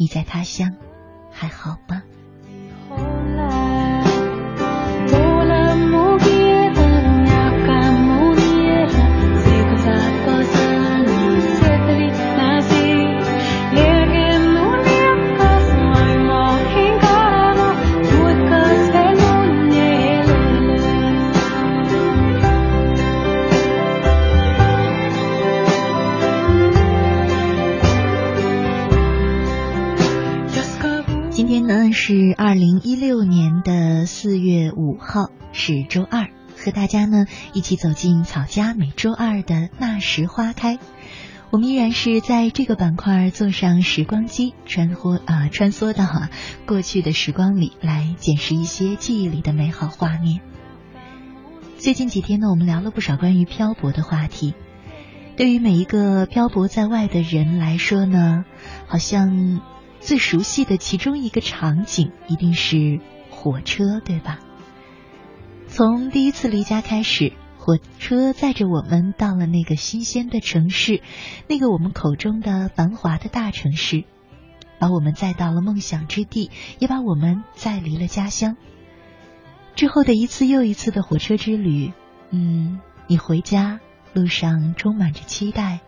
你在他乡还好吗？是二零一六年的四月五号，是周二，和大家呢一起走进草家每周二的那时花开。我们依然是在这个板块坐上时光机，穿梭啊穿梭到过去的时光里，来捡拾一些记忆里的美好画面。最近几天呢，我们聊了不少关于漂泊的话题。对于每一个漂泊在外的人来说呢，好像。最熟悉的其中一个场景一定是火车，对吧？从第一次离家开始，火车载着我们到了那个新鲜的城市，那个我们口中的繁华的大城市，把我们载到了梦想之地，也把我们载离了家乡。之后的一次又一次的火车之旅，嗯，你回家路上充满着期待，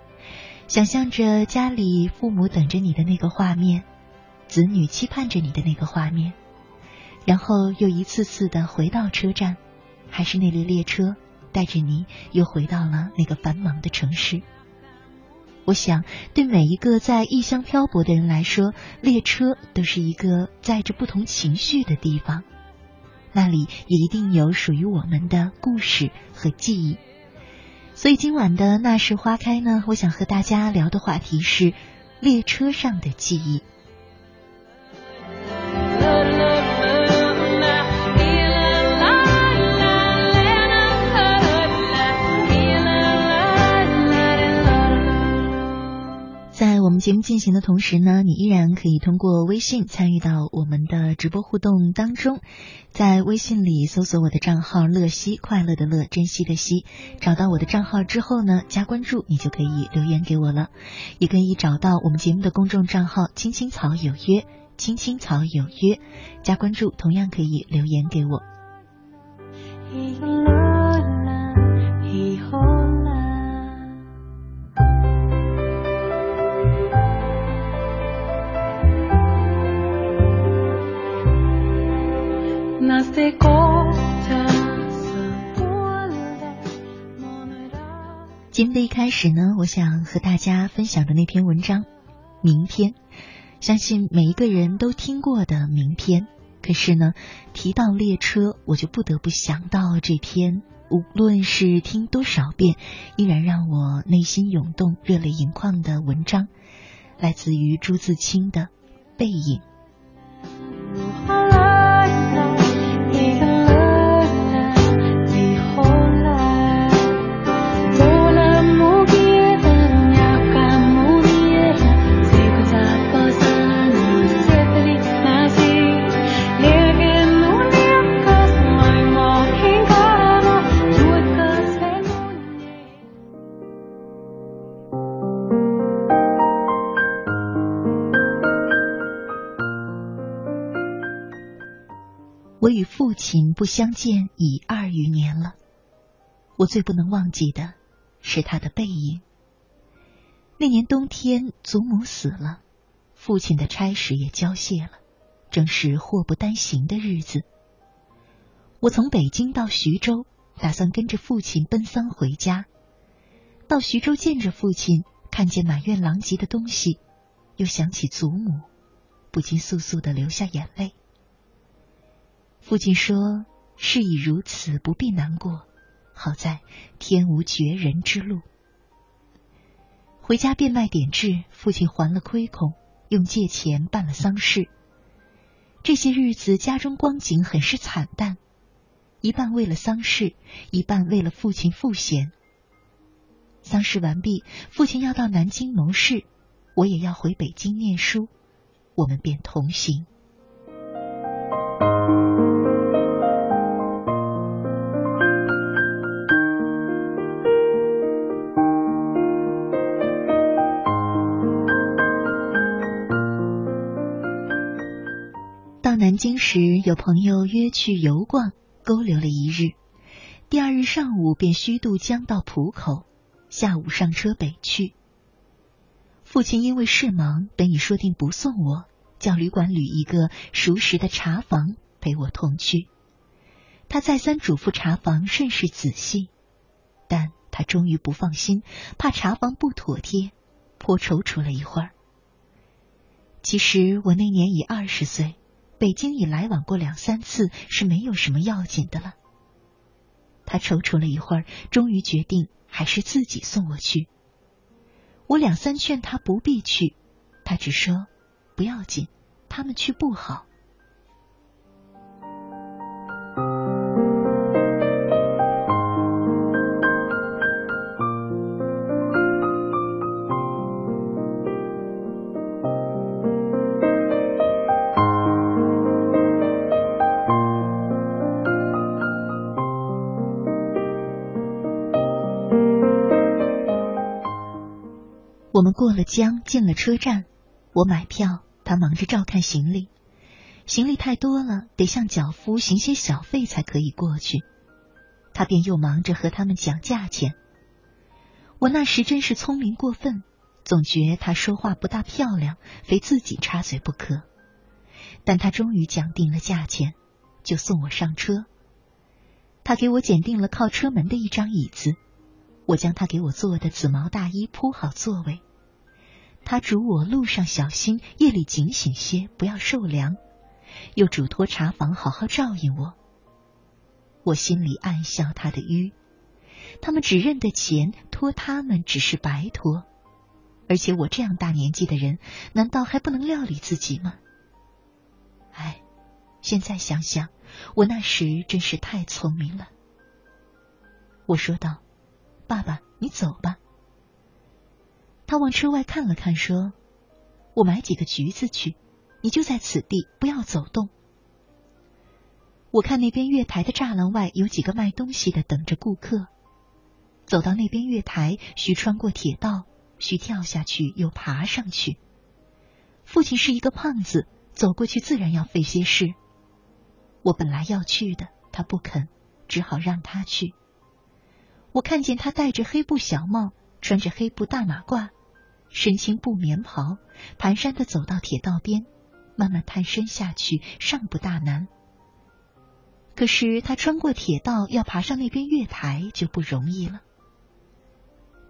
想象着家里父母等着你的那个画面。子女期盼着你的那个画面，然后又一次次的回到车站，还是那列列车带着你又回到了那个繁忙的城市。我想，对每一个在异乡漂泊的人来说，列车都是一个载着不同情绪的地方，那里也一定有属于我们的故事和记忆。所以今晚的那时花开呢，我想和大家聊的话题是列车上的记忆。们节目进行的同时呢，你依然可以通过微信参与到我们的直播互动当中。在微信里搜索我的账号“乐西”，快乐的乐，珍惜的惜。找到我的账号之后呢，加关注，你就可以留言给我了。也可以找到我们节目的公众账号“青青草有约”，“青青草有约”，加关注，同样可以留言给我。节目的一开始呢，我想和大家分享的那篇文章，《明天》，相信每一个人都听过的《明天》。可是呢，提到列车，我就不得不想到这篇，无论是听多少遍，依然让我内心涌动、热泪盈眶的文章，来自于朱自清的《背影》。我与父亲不相见已二余年了，我最不能忘记的是他的背影。那年冬天，祖母死了，父亲的差事也交卸了，正是祸不单行的日子。我从北京到徐州，打算跟着父亲奔丧回家。到徐州见着父亲，看见满院狼藉的东西，又想起祖母，不禁簌簌的流下眼泪。父亲说：“事已如此，不必难过。好在天无绝人之路。”回家变卖典质，父亲还了亏空，用借钱办了丧事，这些日子家中光景很是惨淡，一半为了丧事，一半为了父亲赋闲。丧事完毕，父亲要到南京谋事，我也要回北京念书，我们便同行。时，有朋友约去游逛，勾留了一日。第二日上午便虚渡江到浦口，下午上车北去。父亲因为事忙，本已说定不送我，叫旅馆旅一个熟识的茶房陪我同去。他再三嘱咐茶房甚是仔细，但他终于不放心，怕茶房不妥帖，颇踌躇了一会儿。其实我那年已二十岁。北京已来往过两三次，是没有什么要紧的了。他踌躇了一会儿，终于决定还是自己送我去。我两三劝他不必去，他只说不要紧，他们去不好。过了江，进了车站。我买票，他忙着照看行李。行李太多了，得向脚夫行些小费才可以过去。他便又忙着和他们讲价钱。我那时真是聪明过分，总觉他说话不大漂亮，非自己插嘴不可。但他终于讲定了价钱，就送我上车。他给我拣定了靠车门的一张椅子。我将他给我做的紫毛大衣铺好座位，他嘱我路上小心，夜里警醒些，不要受凉，又嘱托茶房好好照应我。我心里暗笑他的愚，他们只认得钱，托他们只是白托，而且我这样大年纪的人，难道还不能料理自己吗？唉，现在想想，我那时真是太聪明了。我说道。爸爸，你走吧。他往车外看了看，说：“我买几个橘子去，你就在此地，不要走动。”我看那边月台的栅栏外有几个卖东西的等着顾客。走到那边月台，需穿过铁道，需跳下去又爬上去。父亲是一个胖子，走过去自然要费些事。我本来要去的，他不肯，只好让他去。我看见他戴着黑布小帽，穿着黑布大马褂，身轻布棉袍，蹒跚的走到铁道边，慢慢探身下去，尚不大难。可是他穿过铁道，要爬上那边月台就不容易了。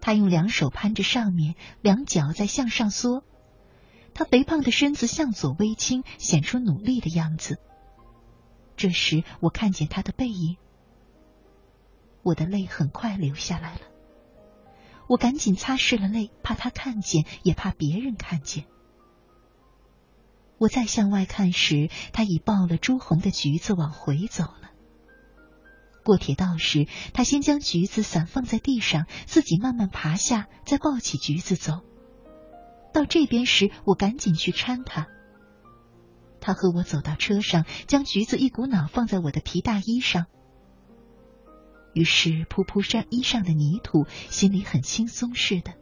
他用两手攀着上面，两脚在向上缩，他肥胖的身子向左微倾，显出努力的样子。这时我看见他的背影。我的泪很快流下来了，我赶紧擦拭了泪，怕他看见，也怕别人看见。我再向外看时，他已抱了朱红的橘子往回走了。过铁道时，他先将橘子散放在地上，自己慢慢爬下，再抱起橘子走。到这边时，我赶紧去搀他。他和我走到车上，将橘子一股脑放在我的皮大衣上。于是扑扑上衣上的泥土，心里很轻松似的。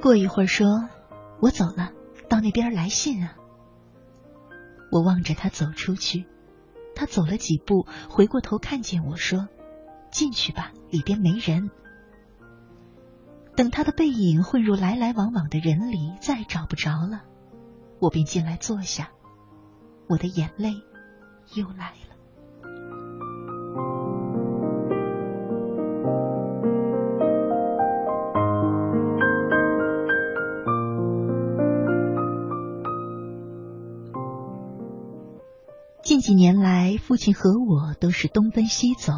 过一会儿说：“我走了，到那边来信啊。”我望着他走出去，他走了几步，回过头看见我说：“进去吧，里边没人。”等他的背影混入来来往往的人里，再找不着了，我便进来坐下，我的眼泪。又来了。近几年来，父亲和我都是东奔西走，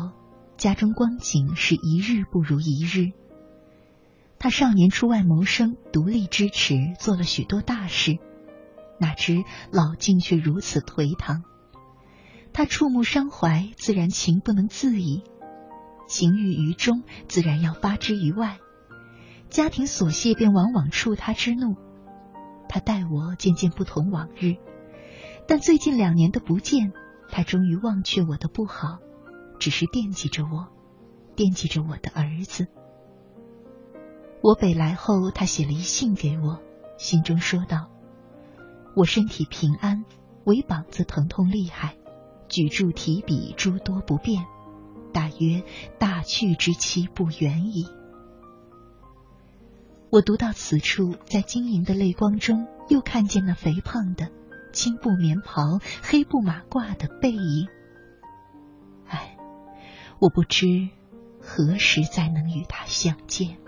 家中光景是一日不如一日。他少年出外谋生，独立支持，做了许多大事，哪知老境却如此颓唐。他触目伤怀，自然情不能自已，情郁于中，自然要发之于外。家庭琐屑便往往触他之怒。他待我渐渐不同往日，但最近两年的不见，他终于忘却我的不好，只是惦记着我，惦记着我的儿子。我北来后，他写了一信给我，信中说道：“我身体平安，唯膀子疼痛厉害，举箸提笔诸多不便，大约大去之期不远矣。”我读到此处，在晶莹的泪光中，又看见那肥胖的青布棉袍、黑布马褂的背影。唉，我不知何时再能与他相见。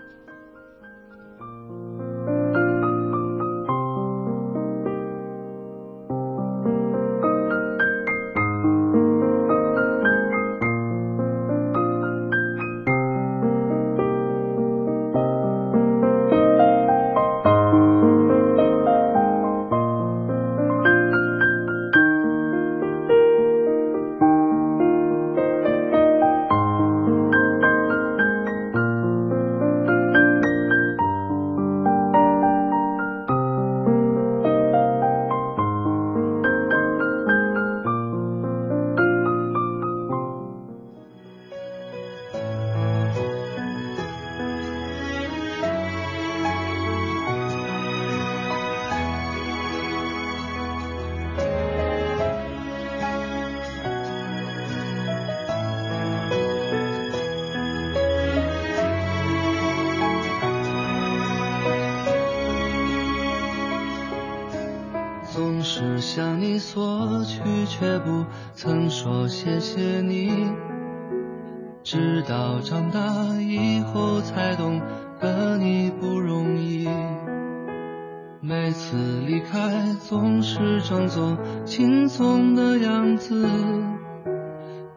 轻松的样子，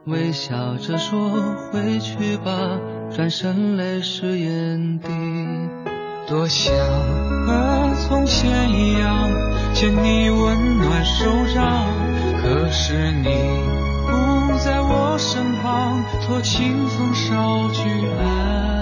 微笑着说回去吧，转身泪湿眼底。多想和从前一样，牵你温暖手掌。可是你不在我身旁，托清风捎去安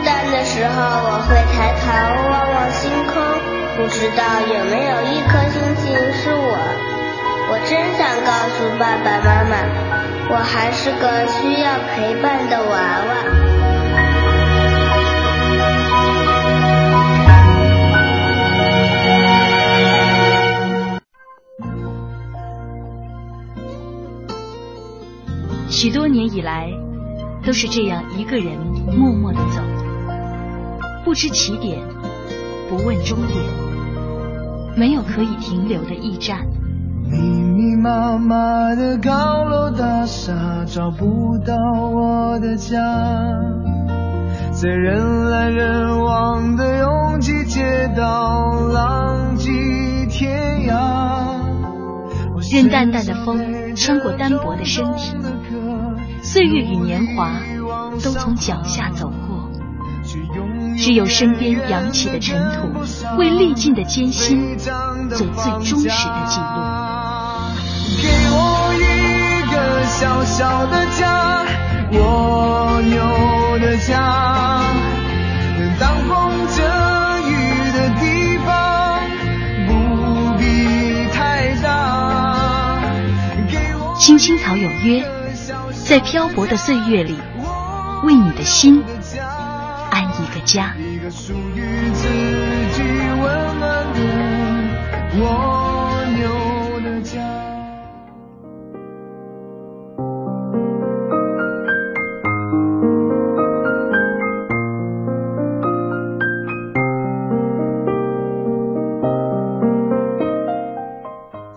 孤单的时候，我会抬头望望星空，不知道有没有一颗星星是我。我真想告诉爸爸妈妈，我还是个需要陪伴的娃娃。许多年以来，都是这样一个人默默的走。不知起点，不问终点，没有可以停留的驿站。密密麻麻的高楼大厦，找不到我的家。在人来人往的拥挤街道，浪迹天涯。任淡淡的风穿过单薄的身体，岁月与年华都从脚下走过。只有身边扬起的尘土，为历尽的艰辛做最忠实的记录。给我一个小小的家，蜗牛的家，当风遮雨的地方，不必太大。青青草有约，在漂泊的岁月里，为你的心。一个家。一个属于自己温暖的我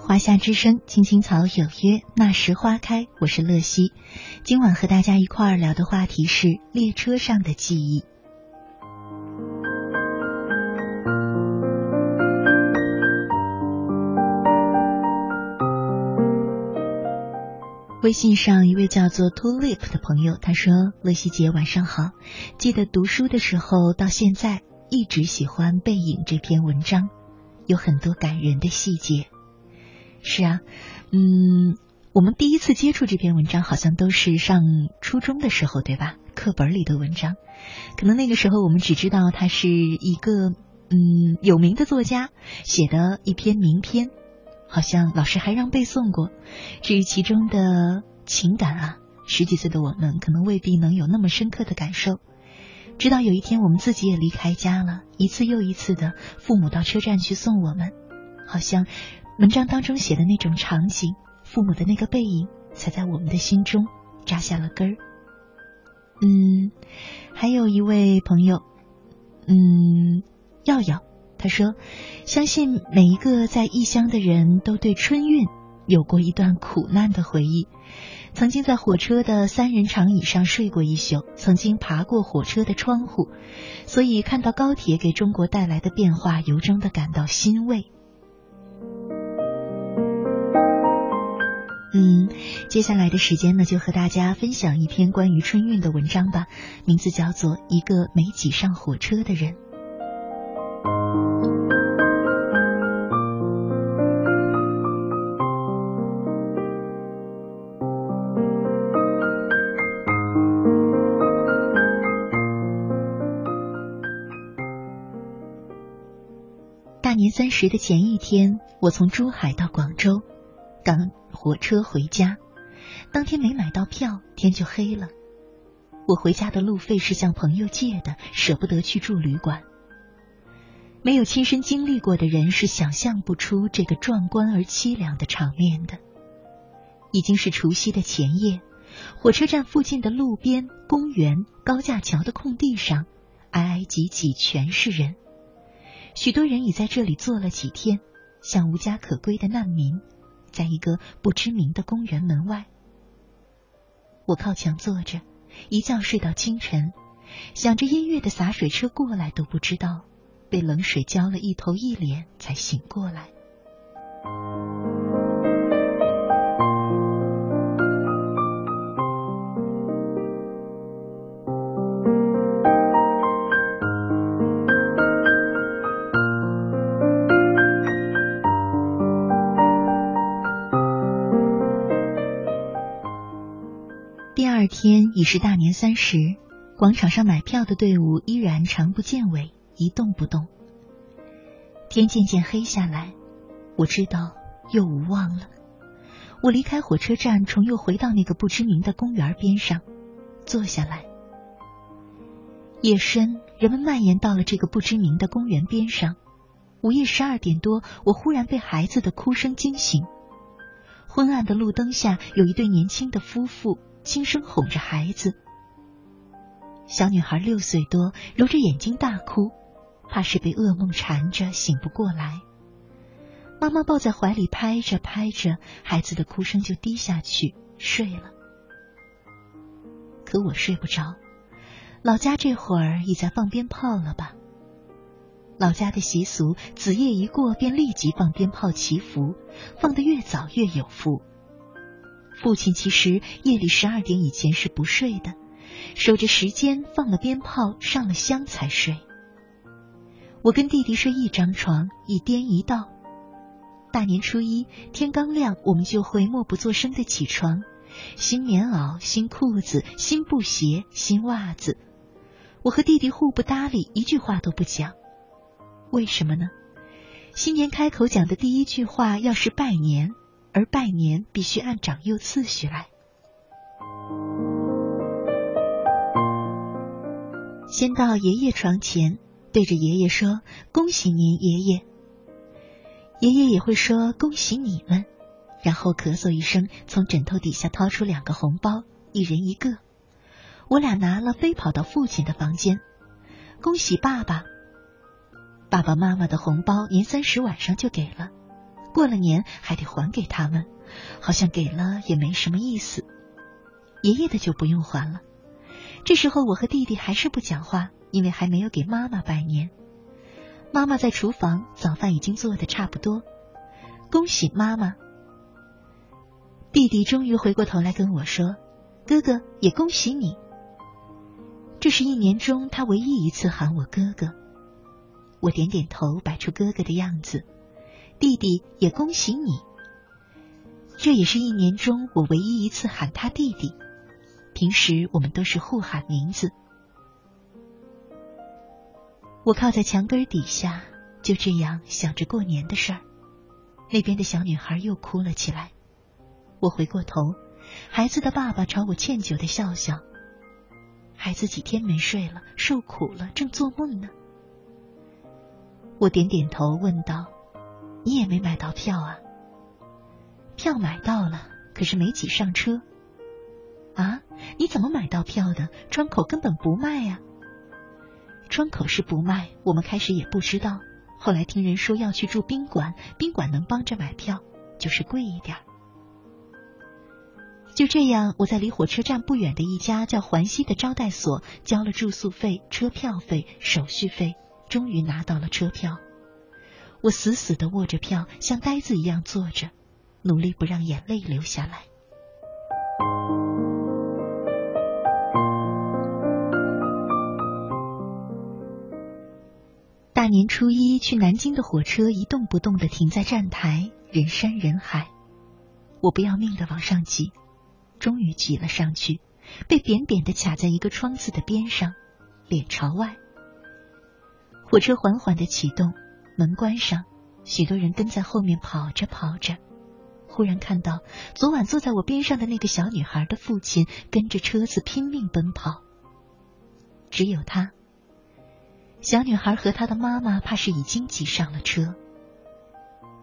华夏之声，青青草有约，那时花开。我是乐西，今晚和大家一块儿聊的话题是列车上的记忆。微信上一位叫做 Tulip 的朋友，他说：“乐西姐晚上好，记得读书的时候到现在一直喜欢《背影》这篇文章，有很多感人的细节。是啊，嗯，我们第一次接触这篇文章好像都是上初中的时候，对吧？课本里的文章，可能那个时候我们只知道他是一个嗯有名的作家写的一篇名篇。”好像老师还让背诵过，至于其中的情感啊，十几岁的我们可能未必能有那么深刻的感受。直到有一天我们自己也离开家了，一次又一次的父母到车站去送我们，好像文章当中写的那种场景，父母的那个背影，才在我们的心中扎下了根儿。嗯，还有一位朋友，嗯，耀耀。他说：“相信每一个在异乡的人都对春运有过一段苦难的回忆。曾经在火车的三人长椅上睡过一宿，曾经爬过火车的窗户，所以看到高铁给中国带来的变化，由衷的感到欣慰。”嗯，接下来的时间呢，就和大家分享一篇关于春运的文章吧，名字叫做《一个没挤上火车的人》。大年三十的前一天，我从珠海到广州，赶火车回家。当天没买到票，天就黑了。我回家的路费是向朋友借的，舍不得去住旅馆。没有亲身经历过的人是想象不出这个壮观而凄凉的场面的。已经是除夕的前夜，火车站附近的路边、公园、高架桥的空地上，挨挨挤挤全是人。许多人已在这里坐了几天，像无家可归的难民，在一个不知名的公园门外。我靠墙坐着，一觉睡到清晨，想着音乐的洒水车过来都不知道，被冷水浇了一头一脸才醒过来。第二天已是大年三十，广场上买票的队伍依然长不见尾，一动不动。天渐渐黑下来，我知道又无望了。我离开火车站，重又回到那个不知名的公园边上，坐下来。夜深，人们蔓延到了这个不知名的公园边上。午夜十二点多，我忽然被孩子的哭声惊醒。昏暗的路灯下，有一对年轻的夫妇。轻声哄着孩子，小女孩六岁多，揉着眼睛大哭，怕是被噩梦缠着醒不过来。妈妈抱在怀里拍着拍着，孩子的哭声就低下去睡了。可我睡不着，老家这会儿已在放鞭炮了吧？老家的习俗，子夜一过便立即放鞭炮祈福，放得越早越有福。父亲其实夜里十二点以前是不睡的，守着时间放了鞭炮、上了香才睡。我跟弟弟睡一张床，一颠一倒。大年初一天刚亮，我们就会默不作声的起床，新棉袄、新裤子、新布鞋、新袜子。我和弟弟互不搭理，一句话都不讲。为什么呢？新年开口讲的第一句话要是拜年。而拜年必须按长幼次序来。先到爷爷床前，对着爷爷说：“恭喜您，爷爷。”爷爷也会说：“恭喜你们。”然后咳嗽一声，从枕头底下掏出两个红包，一人一个。我俩拿了，飞跑到父亲的房间，恭喜爸爸。爸爸妈妈的红包，年三十晚上就给了。过了年还得还给他们，好像给了也没什么意思。爷爷的就不用还了。这时候我和弟弟还是不讲话，因为还没有给妈妈拜年。妈妈在厨房，早饭已经做的差不多。恭喜妈妈！弟弟终于回过头来跟我说：“哥哥也恭喜你。”这是一年中他唯一一次喊我哥哥。我点点头，摆出哥哥的样子。弟弟也恭喜你，这也是一年中我唯一一次喊他弟弟。平时我们都是互喊名字。我靠在墙根底下，就这样想着过年的事儿。那边的小女孩又哭了起来。我回过头，孩子的爸爸朝我歉疚的笑笑。孩子几天没睡了，受苦了，正做梦呢。我点点头，问道。你也没买到票啊？票买到了，可是没挤上车。啊？你怎么买到票的？窗口根本不卖呀。窗口是不卖，我们开始也不知道。后来听人说要去住宾馆，宾馆能帮着买票，就是贵一点。就这样，我在离火车站不远的一家叫环西的招待所交了住宿费、车票费、手续费，终于拿到了车票。我死死的握着票，像呆子一样坐着，努力不让眼泪流下来。大年初一去南京的火车一动不动的停在站台，人山人海。我不要命的往上挤，终于挤了上去，被扁扁的卡在一个窗子的边上，脸朝外。火车缓缓的启动。门关上，许多人跟在后面跑着跑着。忽然看到昨晚坐在我边上的那个小女孩的父亲跟着车子拼命奔跑。只有他，小女孩和她的妈妈怕是已经挤上了车。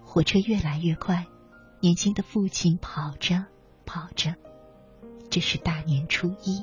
火车越来越快，年轻的父亲跑着跑着。这是大年初一。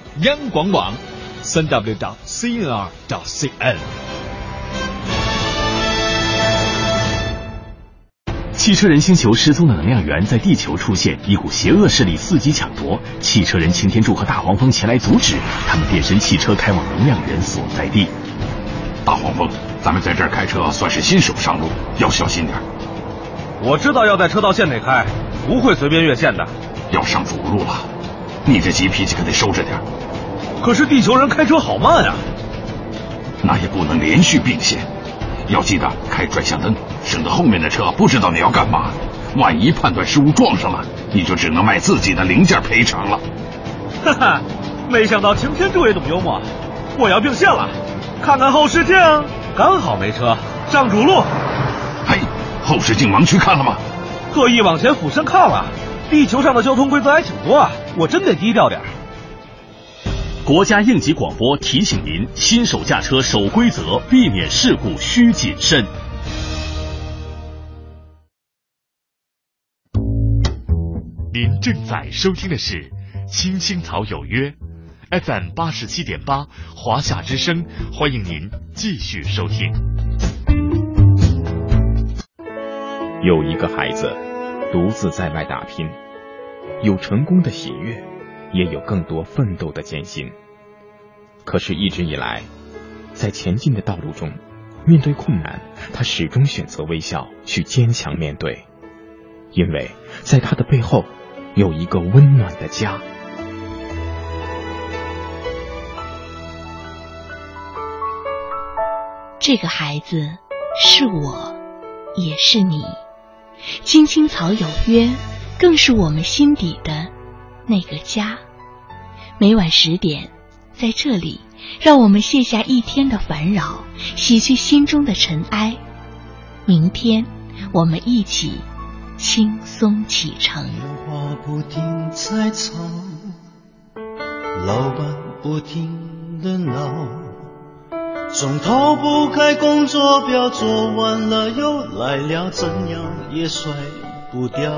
央广网，三 w 点 cnr 点 cn。汽车人星球失踪的能量源在地球出现，一股邪恶势力伺机抢夺。汽车人擎天柱和大黄蜂前来阻止，他们变身汽车开往能量源所在地。大黄蜂，咱们在这儿开车算是新手上路，要小心点。我知道要在车道线内开，不会随便越线的。要上主路了。你这急脾气可得收着点。可是地球人开车好慢啊，那也不能连续并线，要记得开转向灯，省得后面的车不知道你要干嘛。万一判断失误撞上了，你就只能卖自己的零件赔偿了。哈哈，没想到擎天柱也懂幽默。我要并线了，看看后视镜，刚好没车，上主路。嘿，后视镜盲区看了吗？特意往前俯身看了。地球上的交通规则还挺多啊，我真得低调点。国家应急广播提醒您：新手驾车守规则，避免事故需谨慎。您正在收听的是《青青草有约》，FM 八十七点八，华夏之声，欢迎您继续收听。有一个孩子独自在外打拼。有成功的喜悦，也有更多奋斗的艰辛。可是，一直以来，在前进的道路中，面对困难，他始终选择微笑，去坚强面对，因为在他的背后有一个温暖的家。这个孩子是我，也是你。青青草有约。更是我们心底的那个家。每晚十点，在这里，让我们卸下一天的烦扰，洗去心中的尘埃。明天，我们一起轻松启程。老板不停的闹，总逃不开工作表，做完了又来了，怎样也甩不掉。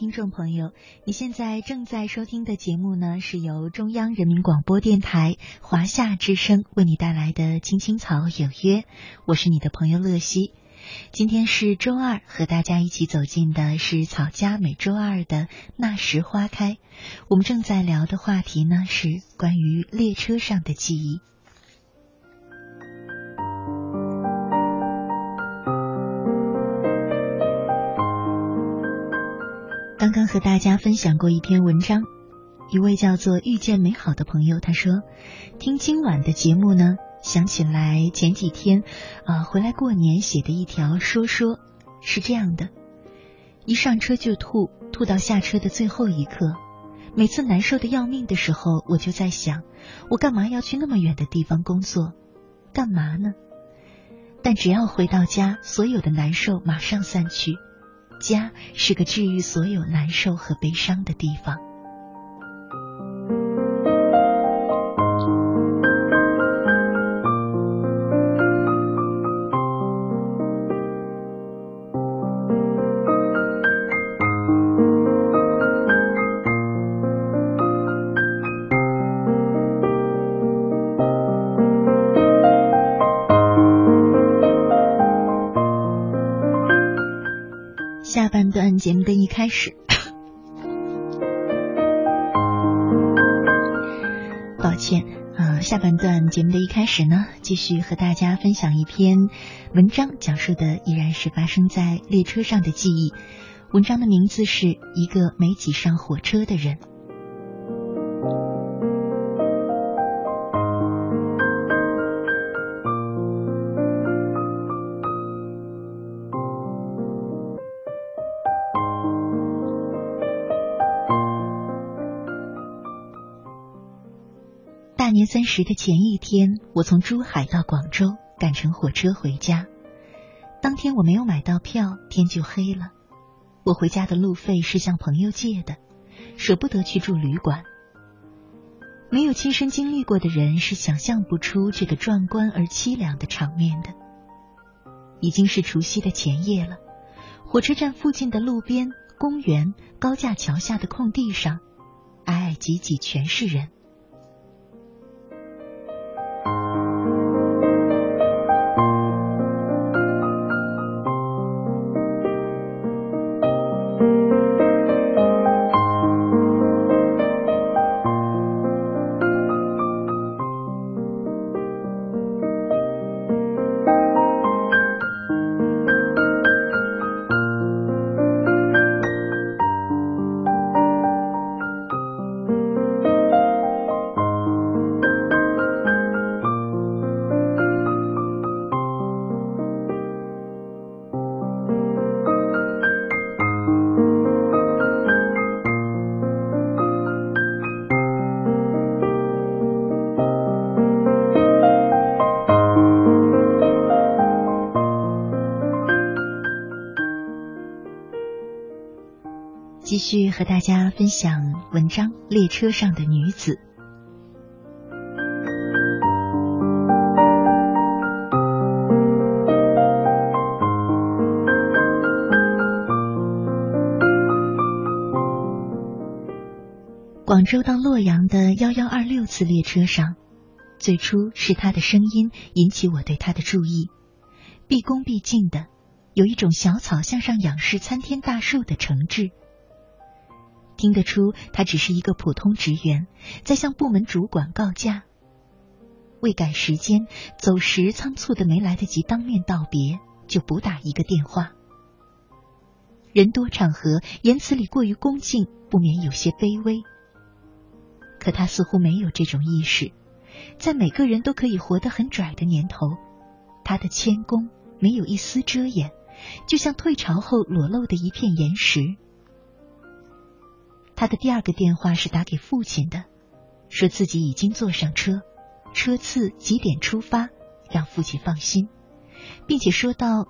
听众朋友，你现在正在收听的节目呢，是由中央人民广播电台华夏之声为你带来的《青青草有约》，我是你的朋友乐西。今天是周二，和大家一起走进的是草家每周二的那时花开。我们正在聊的话题呢，是关于列车上的记忆。刚刚和大家分享过一篇文章，一位叫做遇见美好的朋友，他说，听今晚的节目呢，想起来前几天啊回来过年写的一条说说，是这样的：一上车就吐，吐到下车的最后一刻，每次难受的要命的时候，我就在想，我干嘛要去那么远的地方工作？干嘛呢？但只要回到家，所有的难受马上散去。家是个治愈所有难受和悲伤的地方。开始，抱歉啊，下半段节目的一开始呢，继续和大家分享一篇文章，讲述的依然是发生在列车上的记忆。文章的名字是一个没挤上火车的人。三十的前一天，我从珠海到广州，赶乘火车回家。当天我没有买到票，天就黑了。我回家的路费是向朋友借的，舍不得去住旅馆。没有亲身经历过的人是想象不出这个壮观而凄凉的场面的。已经是除夕的前夜了，火车站附近的路边、公园、高架桥下的空地上，矮矮挤挤全是人。和大家分享文章《列车上的女子》。广州到洛阳的幺幺二六次列车上，最初是他的声音引起我对他的注意，毕恭毕敬的，有一种小草向上仰视参天大树的诚挚。听得出，他只是一个普通职员，在向部门主管告假。为赶时间，走时仓促的没来得及当面道别，就补打一个电话。人多场合，言辞里过于恭敬，不免有些卑微。可他似乎没有这种意识，在每个人都可以活得很拽的年头，他的谦恭没有一丝遮掩，就像退潮后裸露的一片岩石。他的第二个电话是打给父亲的，说自己已经坐上车，车次几点出发，让父亲放心，并且说到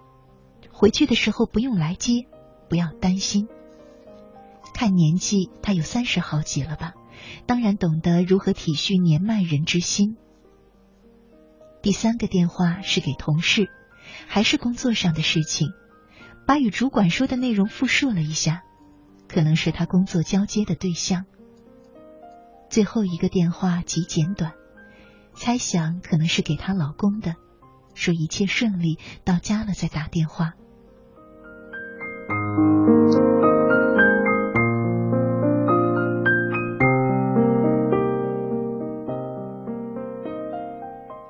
回去的时候不用来接，不要担心。看年纪，他有三十好几了吧。当然懂得如何体恤年迈人之心。第三个电话是给同事，还是工作上的事情，把与主管说的内容复述了一下，可能是他工作交接的对象。最后一个电话极简短，猜想可能是给她老公的，说一切顺利，到家了再打电话。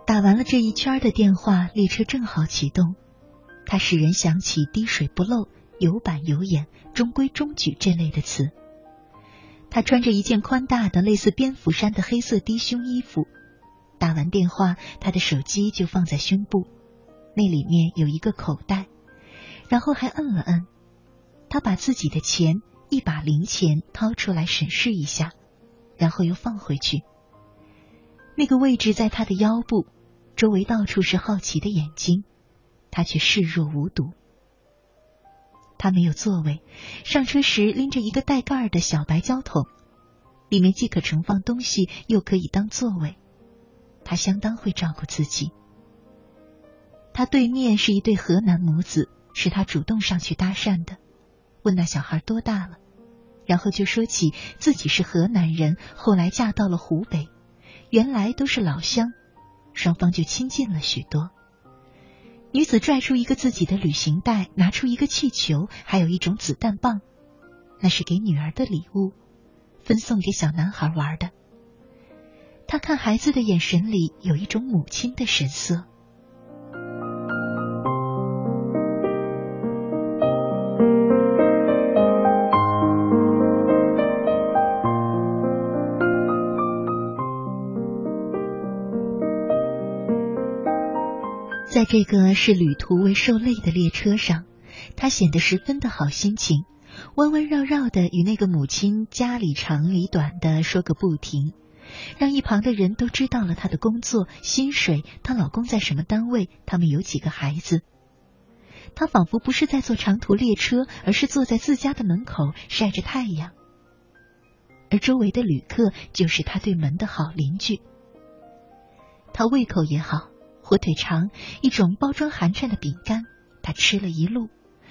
打完了这一圈的电话，列车正好启动。它使人想起“滴水不漏”“有板有眼”“中规中矩”这类的词。他穿着一件宽大的、类似蝙蝠衫的黑色低胸衣服。打完电话，他的手机就放在胸部，那里面有一个口袋，然后还摁了摁。他把自己的钱一把零钱掏出来审视一下，然后又放回去。那个位置在他的腰部。周围到处是好奇的眼睛，他却视若无睹。他没有座位，上车时拎着一个带盖儿的小白胶桶，里面既可盛放东西，又可以当座位。他相当会照顾自己。他对面是一对河南母子，是他主动上去搭讪的，问那小孩多大了，然后就说起自己是河南人，后来嫁到了湖北，原来都是老乡。双方就亲近了许多。女子拽出一个自己的旅行袋，拿出一个气球，还有一种子弹棒，那是给女儿的礼物，分送给小男孩玩的。他看孩子的眼神里有一种母亲的神色。在这个是旅途为受累的列车上，他显得十分的好心情，弯弯绕绕的与那个母亲家里长里短的说个不停，让一旁的人都知道了他的工作、薪水，她老公在什么单位，他们有几个孩子。他仿佛不是在坐长途列车，而是坐在自家的门口晒着太阳，而周围的旅客就是他对门的好邻居。他胃口也好。火腿肠，一种包装寒碜的饼干，他吃了一路，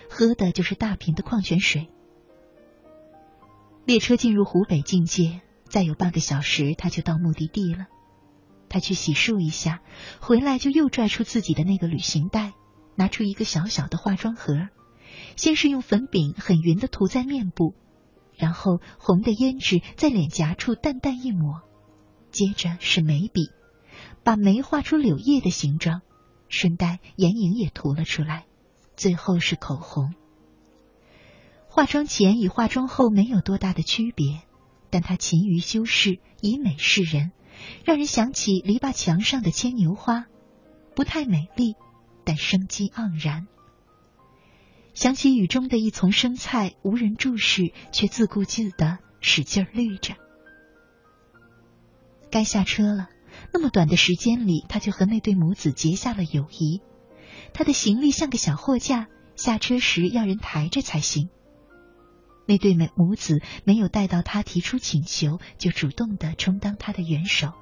喝的就是大瓶的矿泉水。列车进入湖北境界，再有半个小时，他就到目的地了。他去洗漱一下，回来就又拽出自己的那个旅行袋，拿出一个小小的化妆盒，先是用粉饼很匀的涂在面部，然后红的胭脂在脸颊处淡淡一抹，接着是眉笔。把眉画出柳叶的形状，顺带眼影也涂了出来，最后是口红。化妆前与化妆后没有多大的区别，但她勤于修饰，以美示人，让人想起篱笆墙上的牵牛花，不太美丽，但生机盎然。想起雨中的一丛生菜，无人注视，却自顾自的使劲绿着。该下车了。那么短的时间里，他就和那对母子结下了友谊。他的行李像个小货架，下车时要人抬着才行。那对美母子没有待到他提出请求，就主动的充当他的援手。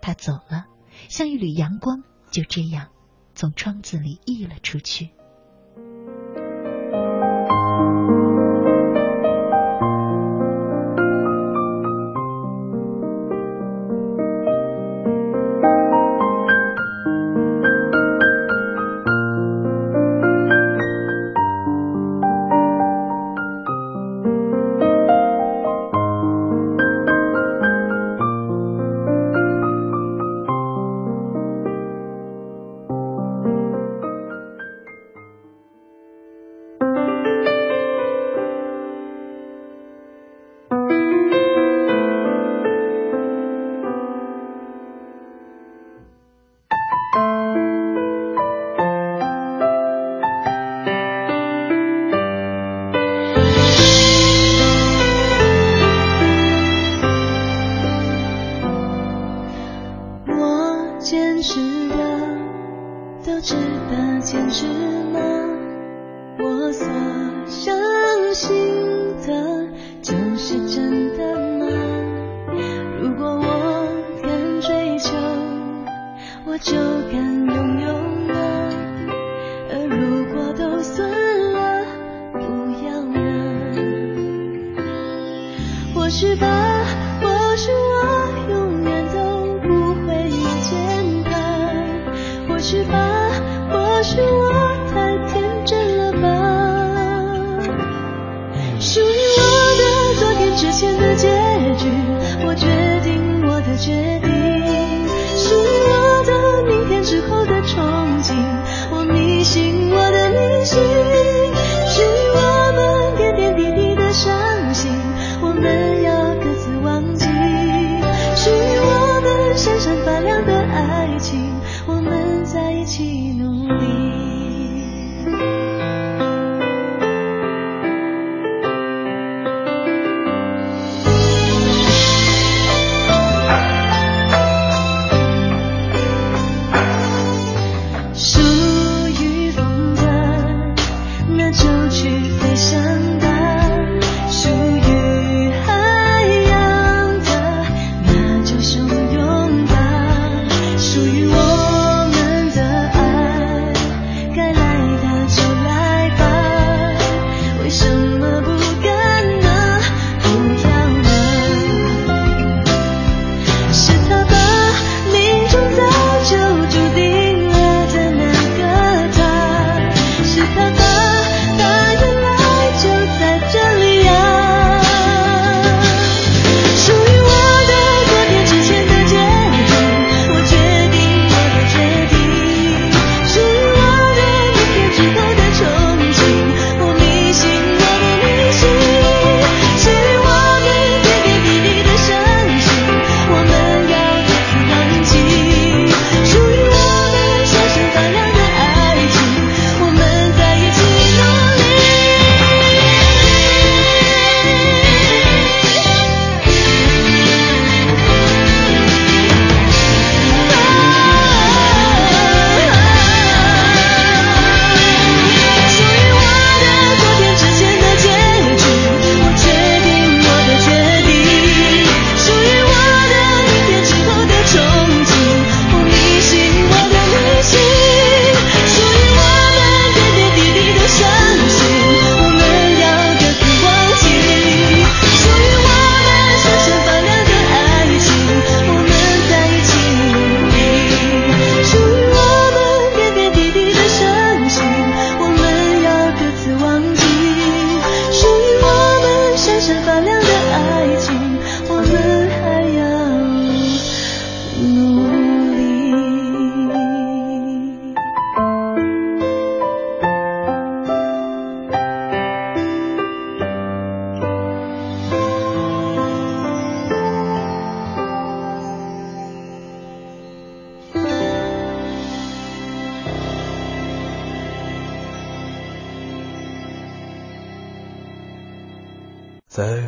他走了，像一缕阳光，就这样从窗子里溢了出去。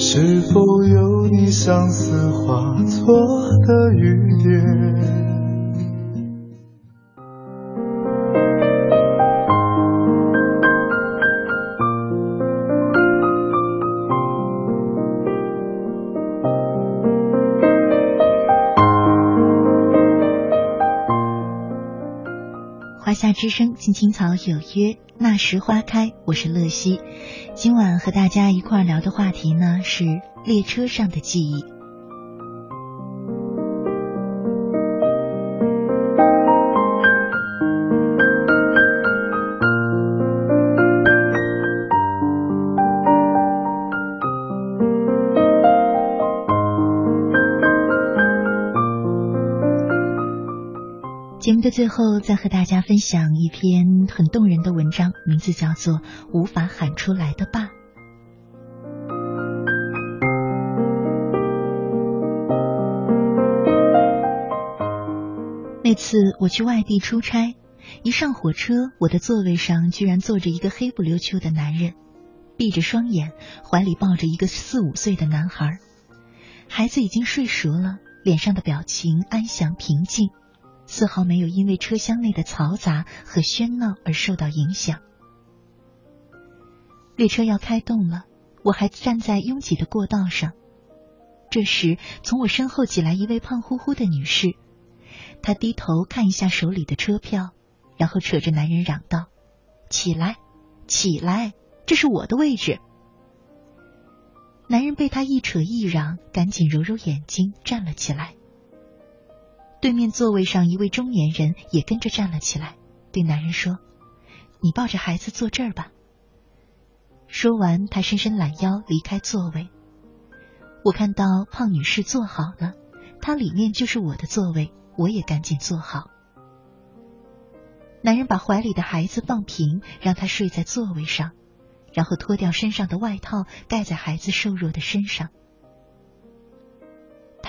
是否有你相思化作的雨点？华夏之声，青青草有约，那时花开。我是乐西，今晚和大家一块聊的话题呢是列车上的记忆。最后再和大家分享一篇很动人的文章，名字叫做《无法喊出来的爸》。那次我去外地出差，一上火车，我的座位上居然坐着一个黑不溜秋的男人，闭着双眼，怀里抱着一个四五岁的男孩，孩子已经睡熟了，脸上的表情安详平静。丝毫没有因为车厢内的嘈杂和喧闹而受到影响。列车要开动了，我还站在拥挤的过道上。这时，从我身后挤来一位胖乎乎的女士，她低头看一下手里的车票，然后扯着男人嚷道：“起来，起来，这是我的位置。”男人被她一扯一嚷，赶紧揉揉眼睛，站了起来。对面座位上一位中年人也跟着站了起来，对男人说：“你抱着孩子坐这儿吧。”说完，他伸伸懒腰离开座位。我看到胖女士坐好了，她里面就是我的座位，我也赶紧坐好。男人把怀里的孩子放平，让他睡在座位上，然后脱掉身上的外套盖在孩子瘦弱的身上。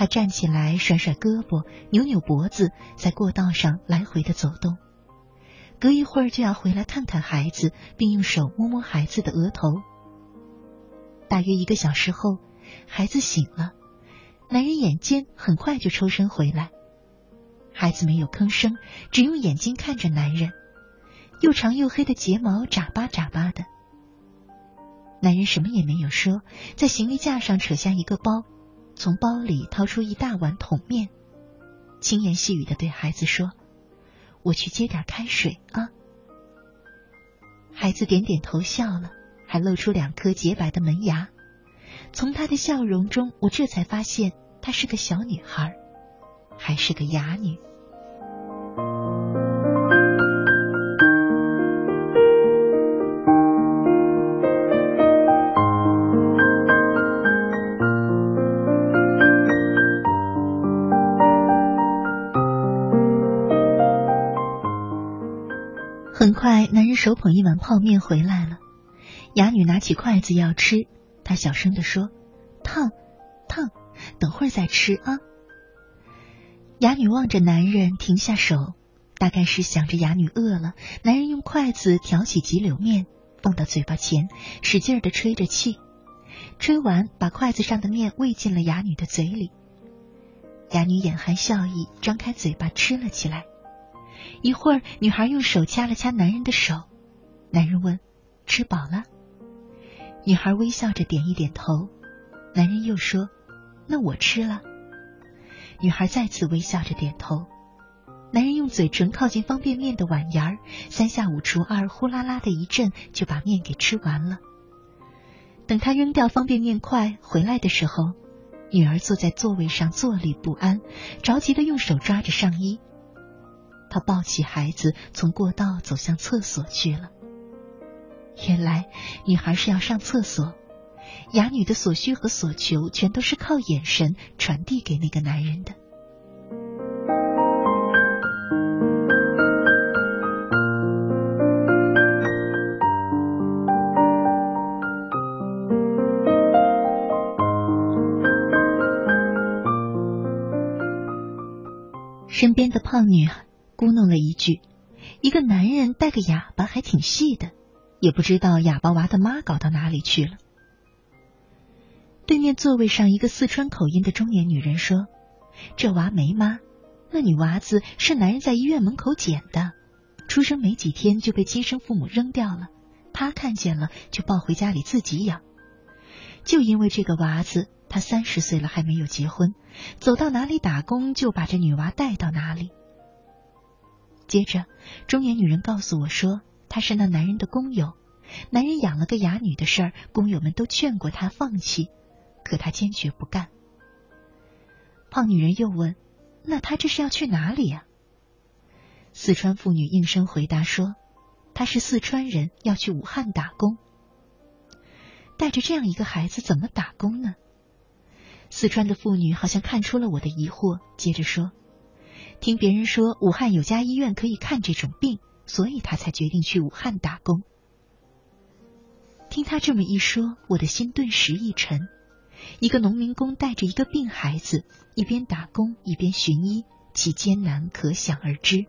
他站起来，甩甩胳膊，扭扭脖子，在过道上来回的走动。隔一会儿就要回来看看孩子，并用手摸摸孩子的额头。大约一个小时后，孩子醒了，男人眼尖，很快就抽身回来。孩子没有吭声，只用眼睛看着男人，又长又黑的睫毛眨巴眨巴的。男人什么也没有说，在行李架上扯下一个包。从包里掏出一大碗桶面，轻言细语的对孩子说：“我去接点开水啊。”孩子点点头笑了，还露出两颗洁白的门牙。从他的笑容中，我这才发现她是个小女孩，还是个哑女。男人手捧一碗泡面回来了。哑女拿起筷子要吃，他小声的说：“烫，烫，等会儿再吃啊。”哑女望着男人，停下手，大概是想着哑女饿了。男人用筷子挑起几绺面，放到嘴巴前，使劲的吹着气，吹完，把筷子上的面喂进了哑女的嘴里。哑女眼含笑意，张开嘴巴吃了起来。一会儿，女孩用手掐了掐男人的手。男人问：“吃饱了？”女孩微笑着点一点头。男人又说：“那我吃了。”女孩再次微笑着点头。男人用嘴唇靠近方便面的碗沿儿，三下五除二，呼啦啦的一阵就把面给吃完了。等他扔掉方便面块回来的时候，女儿坐在座位上坐立不安，着急的用手抓着上衣。他抱起孩子，从过道走向厕所去了。原来女孩是要上厕所，哑女的所需和所求全都是靠眼神传递给那个男人的。身边的胖女孩咕哝了一句：“一个男人带个哑巴还挺细的，也不知道哑巴娃的妈搞到哪里去了。”对面座位上一个四川口音的中年女人说：“这娃没妈，那女娃子是男人在医院门口捡的，出生没几天就被亲生父母扔掉了，他看见了就抱回家里自己养。就因为这个娃子。”他三十岁了还没有结婚，走到哪里打工就把这女娃带到哪里。接着，中年女人告诉我说，她是那男人的工友，男人养了个哑女的事儿，工友们都劝过他放弃，可他坚决不干。胖女人又问：“那他这是要去哪里呀？”四川妇女应声回答说：“他是四川人，要去武汉打工。带着这样一个孩子，怎么打工呢？”四川的妇女好像看出了我的疑惑，接着说：“听别人说武汉有家医院可以看这种病，所以他才决定去武汉打工。”听他这么一说，我的心顿时一沉。一个农民工带着一个病孩子，一边打工一边寻医，其艰难可想而知。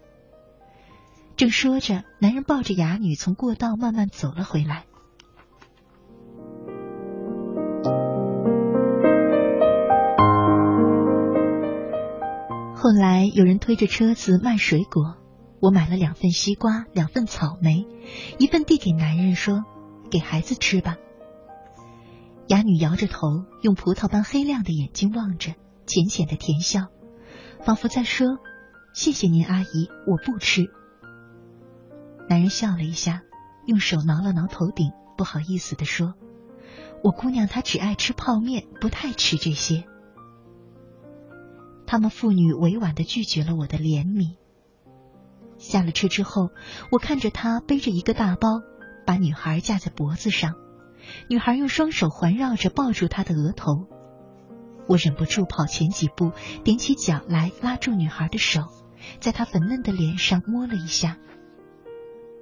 正说着，男人抱着哑女从过道慢慢走了回来。后来有人推着车子卖水果，我买了两份西瓜，两份草莓，一份递给男人说：“给孩子吃吧。”哑女摇着头，用葡萄般黑亮的眼睛望着，浅浅的甜笑，仿佛在说：“谢谢您，阿姨，我不吃。”男人笑了一下，用手挠了挠头顶，不好意思的说：“我姑娘她只爱吃泡面，不太吃这些。”他们父女委婉的拒绝了我的怜悯。下了车之后，我看着他背着一个大包，把女孩架在脖子上，女孩用双手环绕着抱住他的额头。我忍不住跑前几步，踮起脚来拉住女孩的手，在她粉嫩的脸上摸了一下。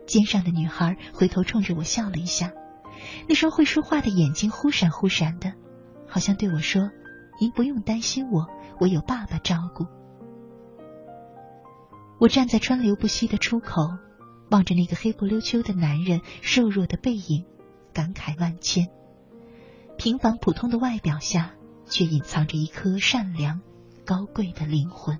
肩上的女孩回头冲着我笑了一下，那双会说话的眼睛忽闪忽闪的，好像对我说：“您不用担心我。”我有爸爸照顾。我站在川流不息的出口，望着那个黑不溜秋的男人瘦弱的背影，感慨万千。平凡普通的外表下，却隐藏着一颗善良、高贵的灵魂。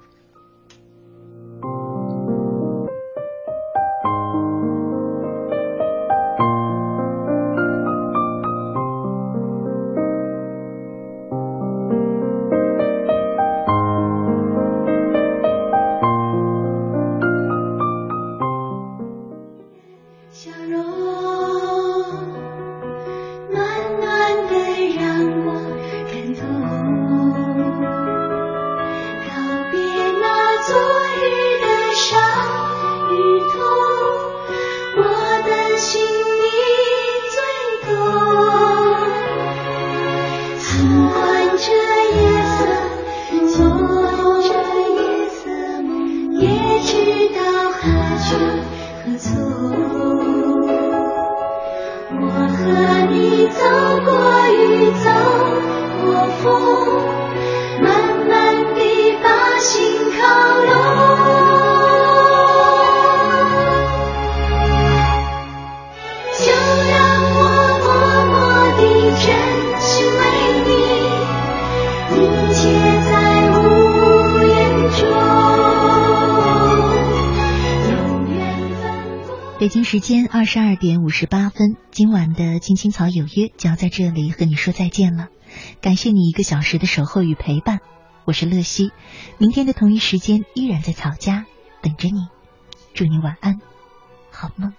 十二点五十八分，今晚的青青草有约就要在这里和你说再见了。感谢你一个小时的守候与陪伴，我是乐西，明天的同一时间依然在草家等着你。祝你晚安，好梦。